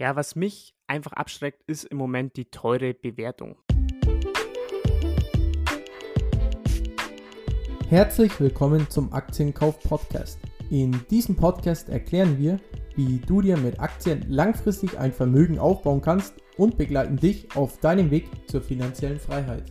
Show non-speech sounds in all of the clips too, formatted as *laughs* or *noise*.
Ja, was mich einfach abschreckt, ist im Moment die teure Bewertung. Herzlich willkommen zum Aktienkauf Podcast. In diesem Podcast erklären wir, wie du dir mit Aktien langfristig ein Vermögen aufbauen kannst und begleiten dich auf deinem Weg zur finanziellen Freiheit.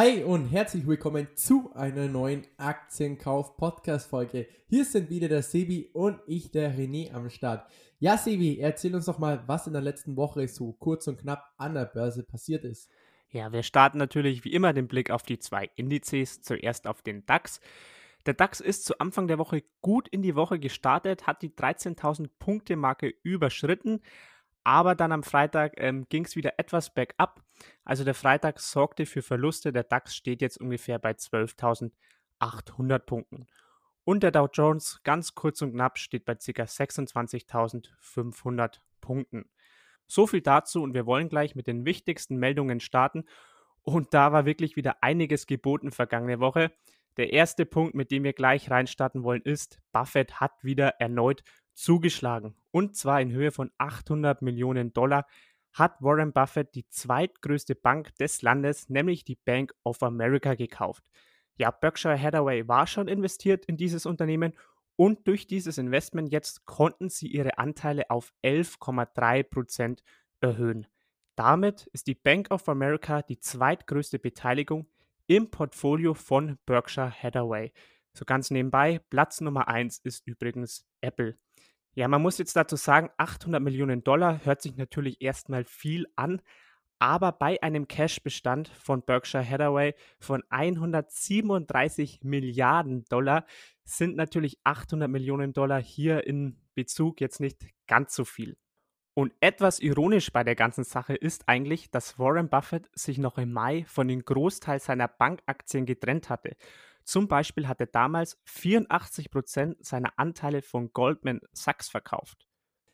Hi und herzlich willkommen zu einer neuen Aktienkauf-Podcast-Folge. Hier sind wieder der Sebi und ich, der René, am Start. Ja, Sebi, erzähl uns doch mal, was in der letzten Woche so kurz und knapp an der Börse passiert ist. Ja, wir starten natürlich wie immer den Blick auf die zwei Indizes. Zuerst auf den DAX. Der DAX ist zu Anfang der Woche gut in die Woche gestartet, hat die 13.000 Punkte Marke überschritten, aber dann am Freitag ähm, ging es wieder etwas bergab. Also der Freitag sorgte für Verluste. Der DAX steht jetzt ungefähr bei 12.800 Punkten. Und der Dow Jones, ganz kurz und knapp, steht bei ca. 26.500 Punkten. So viel dazu und wir wollen gleich mit den wichtigsten Meldungen starten. Und da war wirklich wieder einiges geboten vergangene Woche. Der erste Punkt, mit dem wir gleich reinstarten wollen, ist, Buffett hat wieder erneut zugeschlagen. Und zwar in Höhe von 800 Millionen Dollar hat Warren Buffett die zweitgrößte Bank des Landes, nämlich die Bank of America, gekauft. Ja, Berkshire Hathaway war schon investiert in dieses Unternehmen und durch dieses Investment jetzt konnten sie ihre Anteile auf 11,3 Prozent erhöhen. Damit ist die Bank of America die zweitgrößte Beteiligung im Portfolio von Berkshire Hathaway. So ganz nebenbei, Platz Nummer 1 ist übrigens Apple. Ja, man muss jetzt dazu sagen, 800 Millionen Dollar hört sich natürlich erstmal viel an, aber bei einem Cash-Bestand von Berkshire Hathaway von 137 Milliarden Dollar sind natürlich 800 Millionen Dollar hier in Bezug jetzt nicht ganz so viel. Und etwas ironisch bei der ganzen Sache ist eigentlich, dass Warren Buffett sich noch im Mai von dem Großteil seiner Bankaktien getrennt hatte zum Beispiel hat er damals 84% seiner Anteile von Goldman Sachs verkauft.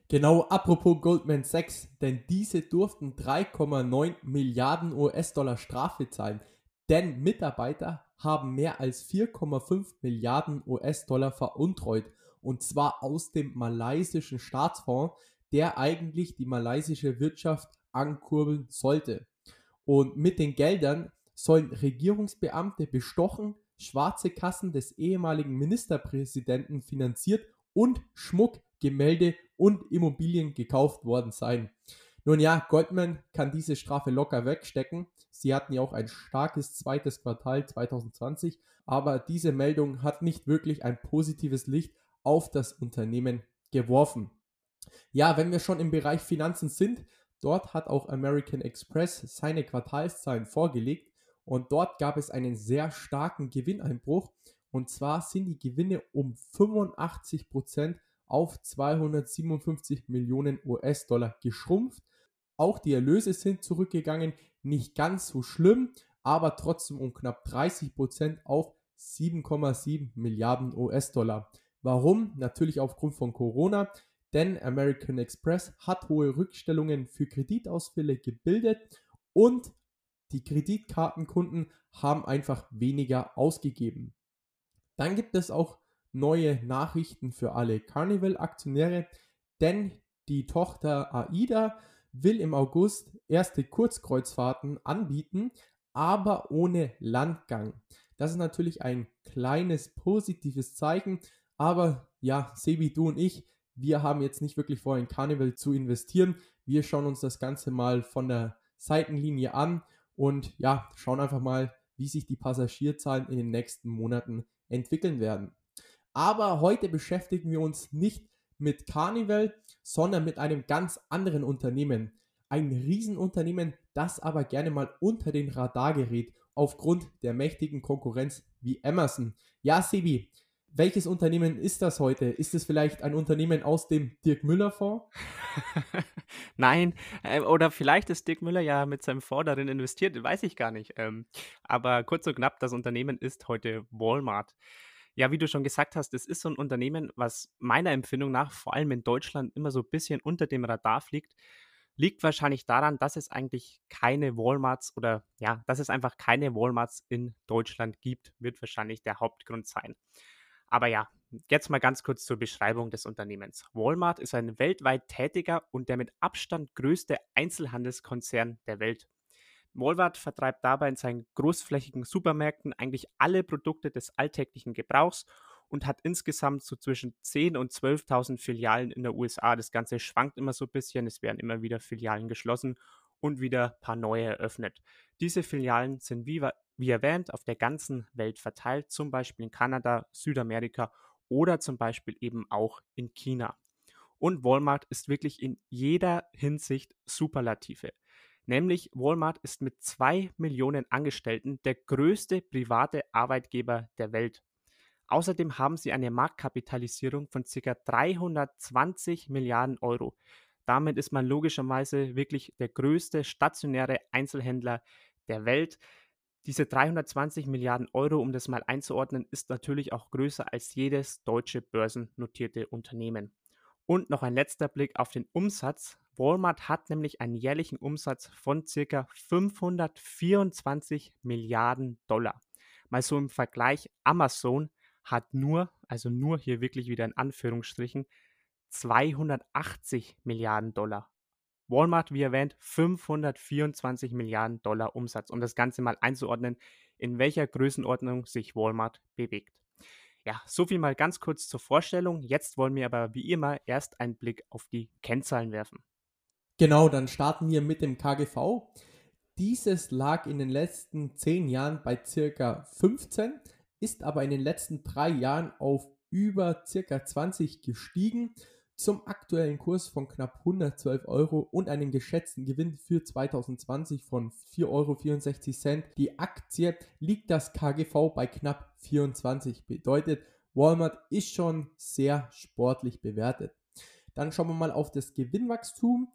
Genau, apropos Goldman Sachs, denn diese durften 3,9 Milliarden US-Dollar Strafe zahlen, denn Mitarbeiter haben mehr als 4,5 Milliarden US-Dollar veruntreut und zwar aus dem malaysischen Staatsfonds, der eigentlich die malaysische Wirtschaft ankurbeln sollte. Und mit den Geldern sollen Regierungsbeamte bestochen, schwarze Kassen des ehemaligen Ministerpräsidenten finanziert und Schmuck, Gemälde und Immobilien gekauft worden sein. Nun ja, Goldman kann diese Strafe locker wegstecken. Sie hatten ja auch ein starkes zweites Quartal 2020, aber diese Meldung hat nicht wirklich ein positives Licht auf das Unternehmen geworfen. Ja, wenn wir schon im Bereich Finanzen sind, dort hat auch American Express seine Quartalszahlen vorgelegt und dort gab es einen sehr starken Gewinneinbruch. Und zwar sind die Gewinne um 85 Prozent auf 257 Millionen US-Dollar geschrumpft. Auch die Erlöse sind zurückgegangen, nicht ganz so schlimm, aber trotzdem um knapp 30 Prozent auf 7,7 Milliarden US-Dollar. Warum? Natürlich aufgrund von Corona, denn American Express hat hohe Rückstellungen für Kreditausfälle gebildet und die Kreditkartenkunden haben einfach weniger ausgegeben. Dann gibt es auch neue Nachrichten für alle Carnival-Aktionäre, denn die Tochter AIDA will im August erste Kurzkreuzfahrten anbieten, aber ohne Landgang. Das ist natürlich ein kleines positives Zeichen, aber ja, Sebi, du und ich, wir haben jetzt nicht wirklich vor, in Carnival zu investieren. Wir schauen uns das Ganze mal von der Seitenlinie an und ja, schauen einfach mal, wie sich die Passagierzahlen in den nächsten Monaten entwickeln werden. Aber heute beschäftigen wir uns nicht mit Carnival, sondern mit einem ganz anderen Unternehmen. Ein Riesenunternehmen, das aber gerne mal unter den Radar gerät aufgrund der mächtigen Konkurrenz wie Amazon. Ja, Sebi, welches Unternehmen ist das heute? Ist es vielleicht ein Unternehmen aus dem Dirk Müller Fonds? *laughs* Nein, äh, oder vielleicht ist Dirk Müller ja mit seinem Fonds darin investiert, weiß ich gar nicht. Ähm, aber kurz und knapp, das Unternehmen ist heute Walmart. Ja, wie du schon gesagt hast, es ist so ein Unternehmen, was meiner Empfindung nach vor allem in Deutschland immer so ein bisschen unter dem Radar fliegt. Liegt wahrscheinlich daran, dass es eigentlich keine Walmarts oder ja, dass es einfach keine Walmarts in Deutschland gibt, wird wahrscheinlich der Hauptgrund sein. Aber ja, jetzt mal ganz kurz zur Beschreibung des Unternehmens. Walmart ist ein weltweit tätiger und der mit Abstand größte Einzelhandelskonzern der Welt. Walmart vertreibt dabei in seinen großflächigen Supermärkten eigentlich alle Produkte des alltäglichen Gebrauchs und hat insgesamt so zwischen 10.000 und 12.000 Filialen in der USA. Das Ganze schwankt immer so ein bisschen, es werden immer wieder Filialen geschlossen und wieder ein paar neue eröffnet. Diese Filialen sind wie, wie erwähnt auf der ganzen Welt verteilt, zum Beispiel in Kanada, Südamerika oder zum Beispiel eben auch in China. Und Walmart ist wirklich in jeder Hinsicht Superlative. Nämlich Walmart ist mit zwei Millionen Angestellten der größte private Arbeitgeber der Welt. Außerdem haben sie eine Marktkapitalisierung von ca. 320 Milliarden Euro. Damit ist man logischerweise wirklich der größte stationäre Einzelhändler der Welt. Diese 320 Milliarden Euro, um das mal einzuordnen, ist natürlich auch größer als jedes deutsche börsennotierte Unternehmen. Und noch ein letzter Blick auf den Umsatz. Walmart hat nämlich einen jährlichen Umsatz von ca. 524 Milliarden Dollar. Mal so im Vergleich, Amazon hat nur, also nur hier wirklich wieder in Anführungsstrichen, 280 Milliarden Dollar. Walmart, wie erwähnt, 524 Milliarden Dollar Umsatz, um das Ganze mal einzuordnen, in welcher Größenordnung sich Walmart bewegt. Ja, so viel mal ganz kurz zur Vorstellung. Jetzt wollen wir aber wie immer erst einen Blick auf die Kennzahlen werfen. Genau, dann starten wir mit dem KGV. Dieses lag in den letzten 10 Jahren bei circa 15 ist aber in den letzten drei Jahren auf über circa 20 gestiegen zum aktuellen Kurs von knapp 112 Euro und einem geschätzten Gewinn für 2020 von 4,64 Euro. Die Aktie liegt das KGV bei knapp 24. Bedeutet, Walmart ist schon sehr sportlich bewertet. Dann schauen wir mal auf das Gewinnwachstum.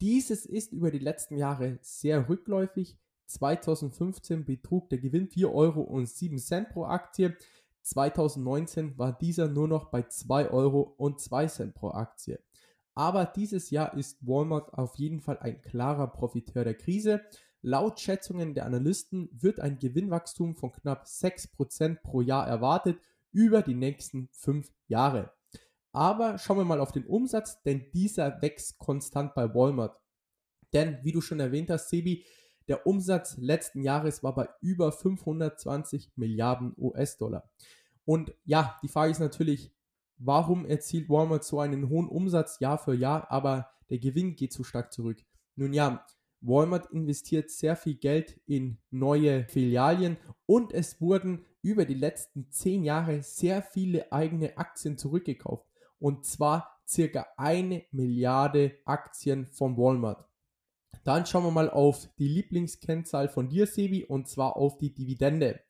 Dieses ist über die letzten Jahre sehr rückläufig. 2015 betrug der Gewinn 4,07 Euro pro Aktie. 2019 war dieser nur noch bei 2,02 Euro pro Aktie. Aber dieses Jahr ist Walmart auf jeden Fall ein klarer Profiteur der Krise. Laut Schätzungen der Analysten wird ein Gewinnwachstum von knapp 6% pro Jahr erwartet über die nächsten 5 Jahre. Aber schauen wir mal auf den Umsatz, denn dieser wächst konstant bei Walmart. Denn, wie du schon erwähnt hast, Sebi, der Umsatz letzten Jahres war bei über 520 Milliarden US-Dollar. Und ja, die Frage ist natürlich, warum erzielt Walmart so einen hohen Umsatz Jahr für Jahr, aber der Gewinn geht so stark zurück? Nun ja, Walmart investiert sehr viel Geld in neue Filialien und es wurden über die letzten zehn Jahre sehr viele eigene Aktien zurückgekauft. Und zwar circa eine Milliarde Aktien von Walmart. Dann schauen wir mal auf die Lieblingskennzahl von dir, Sebi, und zwar auf die Dividende.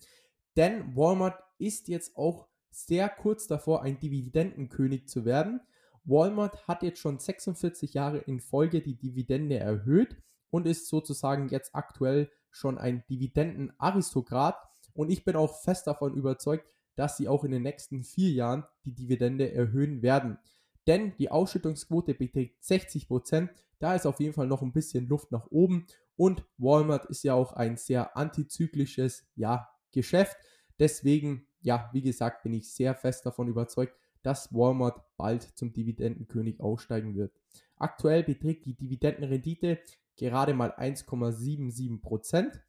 Denn Walmart ist jetzt auch sehr kurz davor, ein Dividendenkönig zu werden. Walmart hat jetzt schon 46 Jahre in Folge die Dividende erhöht und ist sozusagen jetzt aktuell schon ein Dividendenaristokrat. Und ich bin auch fest davon überzeugt, dass sie auch in den nächsten vier Jahren die Dividende erhöhen werden. Denn die Ausschüttungsquote beträgt 60 Prozent da ist auf jeden Fall noch ein bisschen Luft nach oben. Und Walmart ist ja auch ein sehr antizyklisches ja, Geschäft. Deswegen, ja, wie gesagt, bin ich sehr fest davon überzeugt, dass Walmart bald zum Dividendenkönig aussteigen wird. Aktuell beträgt die Dividendenrendite gerade mal 1,77%.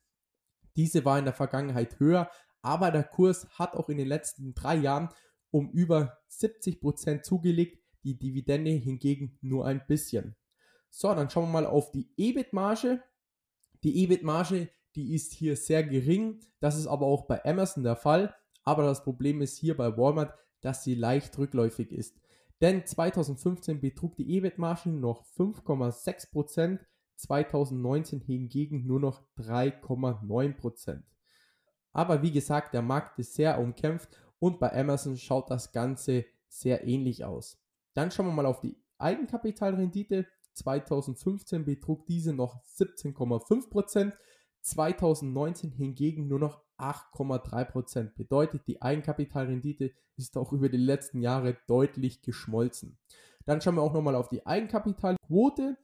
Diese war in der Vergangenheit höher, aber der Kurs hat auch in den letzten drei Jahren um über 70% zugelegt, die Dividende hingegen nur ein bisschen. So, dann schauen wir mal auf die EBIT-Marge. Die EBIT-Marge, die ist hier sehr gering. Das ist aber auch bei Amazon der Fall. Aber das Problem ist hier bei Walmart, dass sie leicht rückläufig ist. Denn 2015 betrug die EBIT-Marge noch 5,6%, 2019 hingegen nur noch 3,9%. Aber wie gesagt, der Markt ist sehr umkämpft und bei Amazon schaut das Ganze sehr ähnlich aus. Dann schauen wir mal auf die Eigenkapitalrendite. 2015 betrug diese noch 17,5%, 2019 hingegen nur noch 8,3%. Bedeutet, die Eigenkapitalrendite ist auch über die letzten Jahre deutlich geschmolzen. Dann schauen wir auch nochmal auf die Eigenkapitalquote.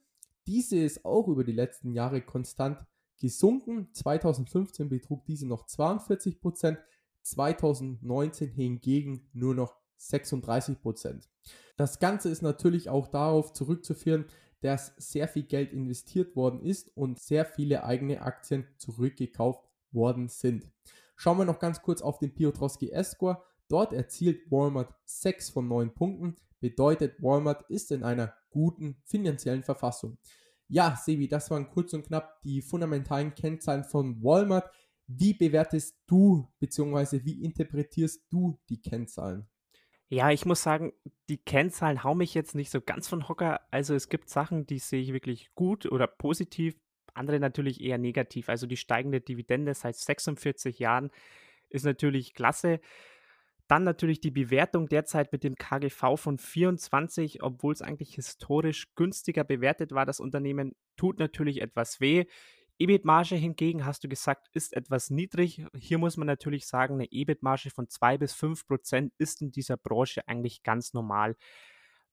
Diese ist auch über die letzten Jahre konstant gesunken. 2015 betrug diese noch 42%, 2019 hingegen nur noch 36 Prozent. Das Ganze ist natürlich auch darauf zurückzuführen, dass sehr viel Geld investiert worden ist und sehr viele eigene Aktien zurückgekauft worden sind. Schauen wir noch ganz kurz auf den Piotrowski S-Score. Dort erzielt Walmart 6 von 9 Punkten, bedeutet Walmart ist in einer guten finanziellen Verfassung. Ja, Sebi, das waren kurz und knapp die fundamentalen Kennzahlen von Walmart. Wie bewertest du bzw. wie interpretierst du die Kennzahlen? Ja, ich muss sagen, die Kennzahlen hauen mich jetzt nicht so ganz von Hocker. Also es gibt Sachen, die sehe ich wirklich gut oder positiv, andere natürlich eher negativ. Also die steigende Dividende seit 46 Jahren ist natürlich klasse. Dann natürlich die Bewertung derzeit mit dem KGV von 24, obwohl es eigentlich historisch günstiger bewertet war, das Unternehmen, tut natürlich etwas weh. EBIT-Marge hingegen, hast du gesagt, ist etwas niedrig. Hier muss man natürlich sagen, eine EBIT-Marge von 2 bis 5 Prozent ist in dieser Branche eigentlich ganz normal.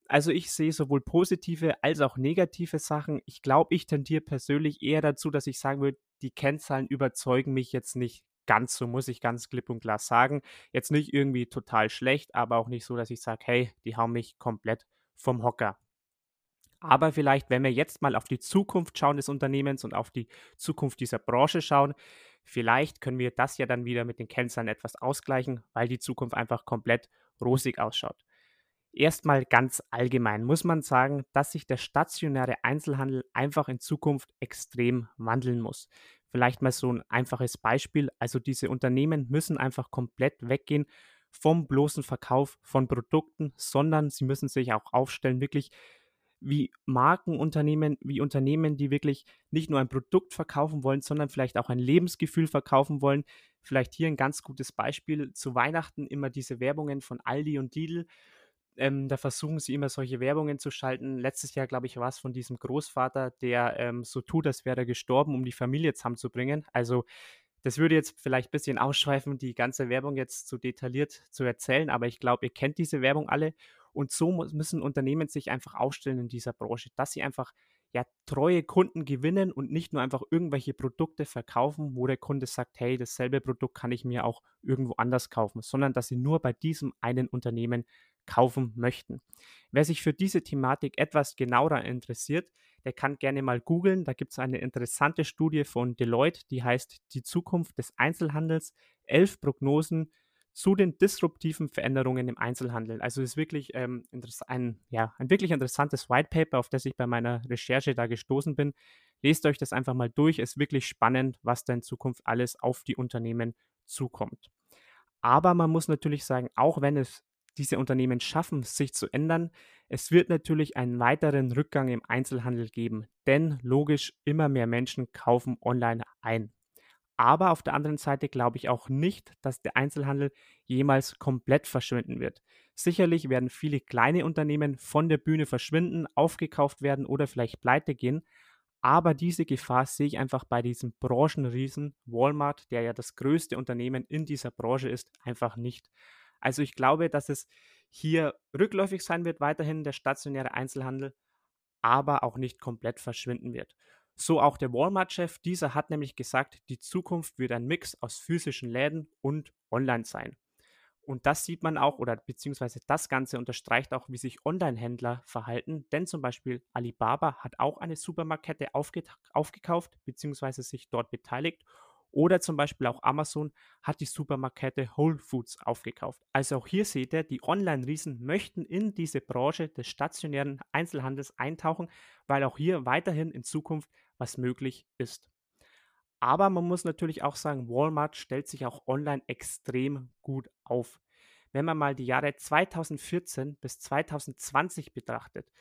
Also ich sehe sowohl positive als auch negative Sachen. Ich glaube, ich tendiere persönlich eher dazu, dass ich sagen würde, die Kennzahlen überzeugen mich jetzt nicht ganz so, muss ich ganz klipp und klar sagen. Jetzt nicht irgendwie total schlecht, aber auch nicht so, dass ich sage, hey, die hauen mich komplett vom Hocker. Aber vielleicht, wenn wir jetzt mal auf die Zukunft schauen des Unternehmens und auf die Zukunft dieser Branche schauen, vielleicht können wir das ja dann wieder mit den Kennzahlen etwas ausgleichen, weil die Zukunft einfach komplett rosig ausschaut. Erstmal ganz allgemein muss man sagen, dass sich der stationäre Einzelhandel einfach in Zukunft extrem wandeln muss. Vielleicht mal so ein einfaches Beispiel. Also diese Unternehmen müssen einfach komplett weggehen vom bloßen Verkauf von Produkten, sondern sie müssen sich auch aufstellen, wirklich wie Markenunternehmen, wie Unternehmen, die wirklich nicht nur ein Produkt verkaufen wollen, sondern vielleicht auch ein Lebensgefühl verkaufen wollen. Vielleicht hier ein ganz gutes Beispiel. Zu Weihnachten immer diese Werbungen von Aldi und Lidl ähm, da versuchen sie immer solche Werbungen zu schalten. Letztes Jahr, glaube ich, war es von diesem Großvater, der ähm, so tut, als wäre er gestorben, um die Familie zusammenzubringen. Also das würde jetzt vielleicht ein bisschen *laughs* ausschweifen, die ganze Werbung jetzt zu detailliert zu erzählen, aber ich glaube, ihr kennt diese Werbung alle. Und so müssen Unternehmen sich einfach aufstellen in dieser Branche, dass sie einfach ja, treue Kunden gewinnen und nicht nur einfach irgendwelche Produkte verkaufen, wo der Kunde sagt, hey, dasselbe Produkt kann ich mir auch irgendwo anders kaufen, sondern dass sie nur bei diesem einen Unternehmen kaufen möchten. Wer sich für diese Thematik etwas genauer interessiert, der kann gerne mal googeln. Da gibt es eine interessante Studie von Deloitte, die heißt Die Zukunft des Einzelhandels, elf Prognosen zu den disruptiven Veränderungen im Einzelhandel. Also ist wirklich ähm, ein, ja, ein wirklich interessantes White Paper, auf das ich bei meiner Recherche da gestoßen bin. Lest euch das einfach mal durch. Ist wirklich spannend, was da in Zukunft alles auf die Unternehmen zukommt. Aber man muss natürlich sagen, auch wenn es diese Unternehmen schaffen, sich zu ändern, es wird natürlich einen weiteren Rückgang im Einzelhandel geben, denn logisch immer mehr Menschen kaufen online ein. Aber auf der anderen Seite glaube ich auch nicht, dass der Einzelhandel jemals komplett verschwinden wird. Sicherlich werden viele kleine Unternehmen von der Bühne verschwinden, aufgekauft werden oder vielleicht pleite gehen. Aber diese Gefahr sehe ich einfach bei diesem Branchenriesen Walmart, der ja das größte Unternehmen in dieser Branche ist, einfach nicht. Also ich glaube, dass es hier rückläufig sein wird, weiterhin der stationäre Einzelhandel, aber auch nicht komplett verschwinden wird. So auch der Walmart-Chef, dieser hat nämlich gesagt, die Zukunft wird ein Mix aus physischen Läden und online sein. Und das sieht man auch, oder beziehungsweise das Ganze unterstreicht auch, wie sich Online-Händler verhalten. Denn zum Beispiel Alibaba hat auch eine Supermarktkette aufge aufgekauft, beziehungsweise sich dort beteiligt. Oder zum Beispiel auch Amazon hat die Supermarktkette Whole Foods aufgekauft. Also auch hier seht ihr, die Online-Riesen möchten in diese Branche des stationären Einzelhandels eintauchen, weil auch hier weiterhin in Zukunft was möglich ist. Aber man muss natürlich auch sagen, Walmart stellt sich auch online extrem gut auf. Wenn man mal die Jahre 2014 bis 2020 betrachtet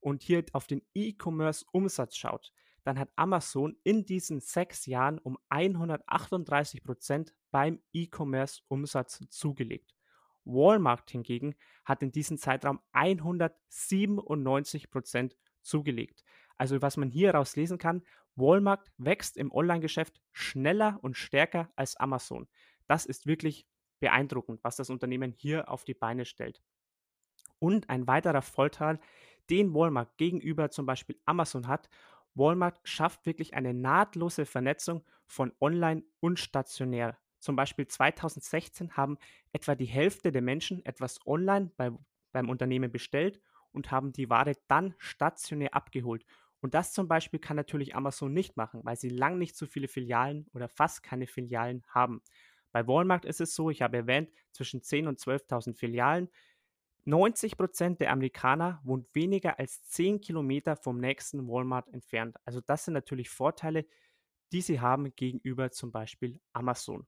und hier auf den E-Commerce-Umsatz schaut, dann hat Amazon in diesen sechs Jahren um 138 Prozent beim E-Commerce-Umsatz zugelegt. Walmart hingegen hat in diesem Zeitraum 197 Prozent zugelegt. Also was man hier heraus lesen kann, Walmart wächst im Online-Geschäft schneller und stärker als Amazon. Das ist wirklich beeindruckend, was das Unternehmen hier auf die Beine stellt. Und ein weiterer Vorteil, den Walmart gegenüber zum Beispiel Amazon hat, Walmart schafft wirklich eine nahtlose Vernetzung von Online und stationär. Zum Beispiel 2016 haben etwa die Hälfte der Menschen etwas online bei, beim Unternehmen bestellt und haben die Ware dann stationär abgeholt. Und das zum Beispiel kann natürlich Amazon nicht machen, weil sie lang nicht so viele Filialen oder fast keine Filialen haben. Bei Walmart ist es so, ich habe erwähnt, zwischen 10.000 und 12.000 Filialen. 90 Prozent der Amerikaner wohnen weniger als 10 Kilometer vom nächsten Walmart entfernt. Also das sind natürlich Vorteile, die sie haben gegenüber zum Beispiel Amazon.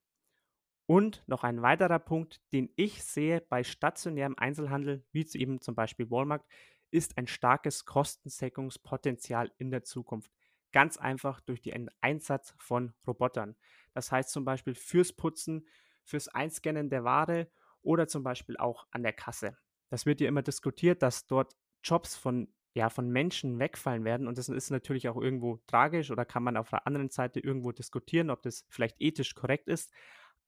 Und noch ein weiterer Punkt, den ich sehe bei stationärem Einzelhandel, wie eben zum Beispiel Walmart, ist ein starkes Kostensenkungspotenzial in der Zukunft. Ganz einfach durch den Einsatz von Robotern. Das heißt zum Beispiel fürs Putzen, fürs Einscannen der Ware oder zum Beispiel auch an der Kasse. Das wird ja immer diskutiert, dass dort Jobs von, ja, von Menschen wegfallen werden. Und das ist natürlich auch irgendwo tragisch oder kann man auf der anderen Seite irgendwo diskutieren, ob das vielleicht ethisch korrekt ist.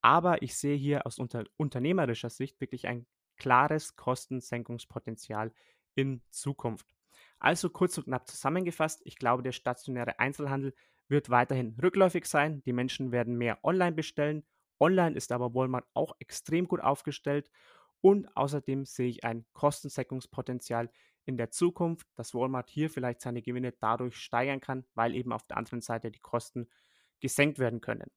Aber ich sehe hier aus unter unternehmerischer Sicht wirklich ein klares Kostensenkungspotenzial in Zukunft. Also kurz und knapp zusammengefasst, ich glaube, der stationäre Einzelhandel wird weiterhin rückläufig sein. Die Menschen werden mehr online bestellen. Online ist aber Walmart auch extrem gut aufgestellt und außerdem sehe ich ein Kostensenkungspotenzial in der Zukunft, dass Walmart hier vielleicht seine Gewinne dadurch steigern kann, weil eben auf der anderen Seite die Kosten gesenkt werden können.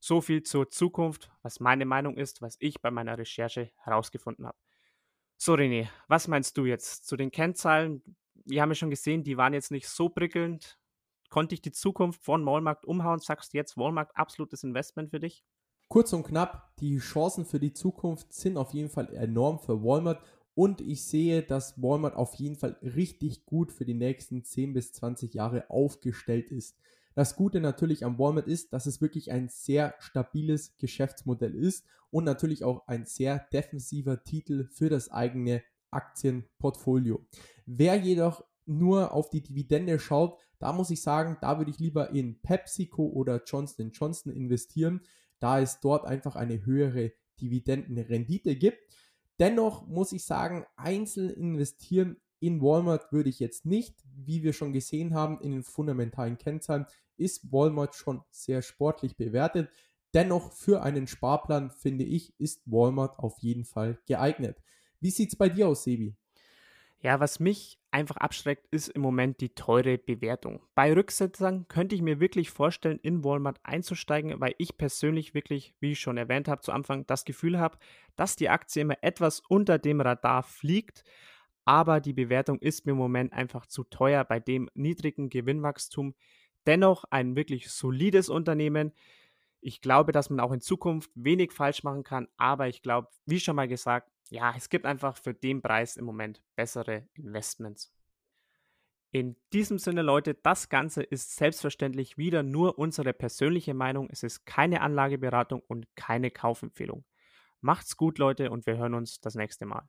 So viel zur Zukunft, was meine Meinung ist, was ich bei meiner Recherche herausgefunden habe. So, René, was meinst du jetzt zu den Kennzahlen? Wir haben ja schon gesehen, die waren jetzt nicht so prickelnd. Konnte ich die Zukunft von Walmart umhauen? Sagst du jetzt Walmart absolutes Investment für dich? Kurz und knapp, die Chancen für die Zukunft sind auf jeden Fall enorm für Walmart und ich sehe, dass Walmart auf jeden Fall richtig gut für die nächsten 10 bis 20 Jahre aufgestellt ist. Das Gute natürlich am Walmart ist, dass es wirklich ein sehr stabiles Geschäftsmodell ist und natürlich auch ein sehr defensiver Titel für das eigene Aktienportfolio. Wer jedoch nur auf die Dividende schaut, da muss ich sagen, da würde ich lieber in PepsiCo oder Johnson Johnson investieren, da es dort einfach eine höhere Dividendenrendite gibt. Dennoch muss ich sagen, einzeln investieren in Walmart würde ich jetzt nicht. Wie wir schon gesehen haben in den fundamentalen Kennzahlen, ist Walmart schon sehr sportlich bewertet. Dennoch für einen Sparplan, finde ich, ist Walmart auf jeden Fall geeignet. Wie sieht es bei dir aus, Sebi? Ja, was mich einfach abschreckt, ist im Moment die teure Bewertung. Bei Rücksetzern könnte ich mir wirklich vorstellen, in Walmart einzusteigen, weil ich persönlich wirklich, wie ich schon erwähnt habe zu Anfang, das Gefühl habe, dass die Aktie immer etwas unter dem Radar fliegt. Aber die Bewertung ist mir im Moment einfach zu teuer bei dem niedrigen Gewinnwachstum. Dennoch ein wirklich solides Unternehmen. Ich glaube, dass man auch in Zukunft wenig falsch machen kann, aber ich glaube, wie schon mal gesagt, ja, es gibt einfach für den Preis im Moment bessere Investments. In diesem Sinne, Leute, das Ganze ist selbstverständlich wieder nur unsere persönliche Meinung. Es ist keine Anlageberatung und keine Kaufempfehlung. Macht's gut, Leute, und wir hören uns das nächste Mal.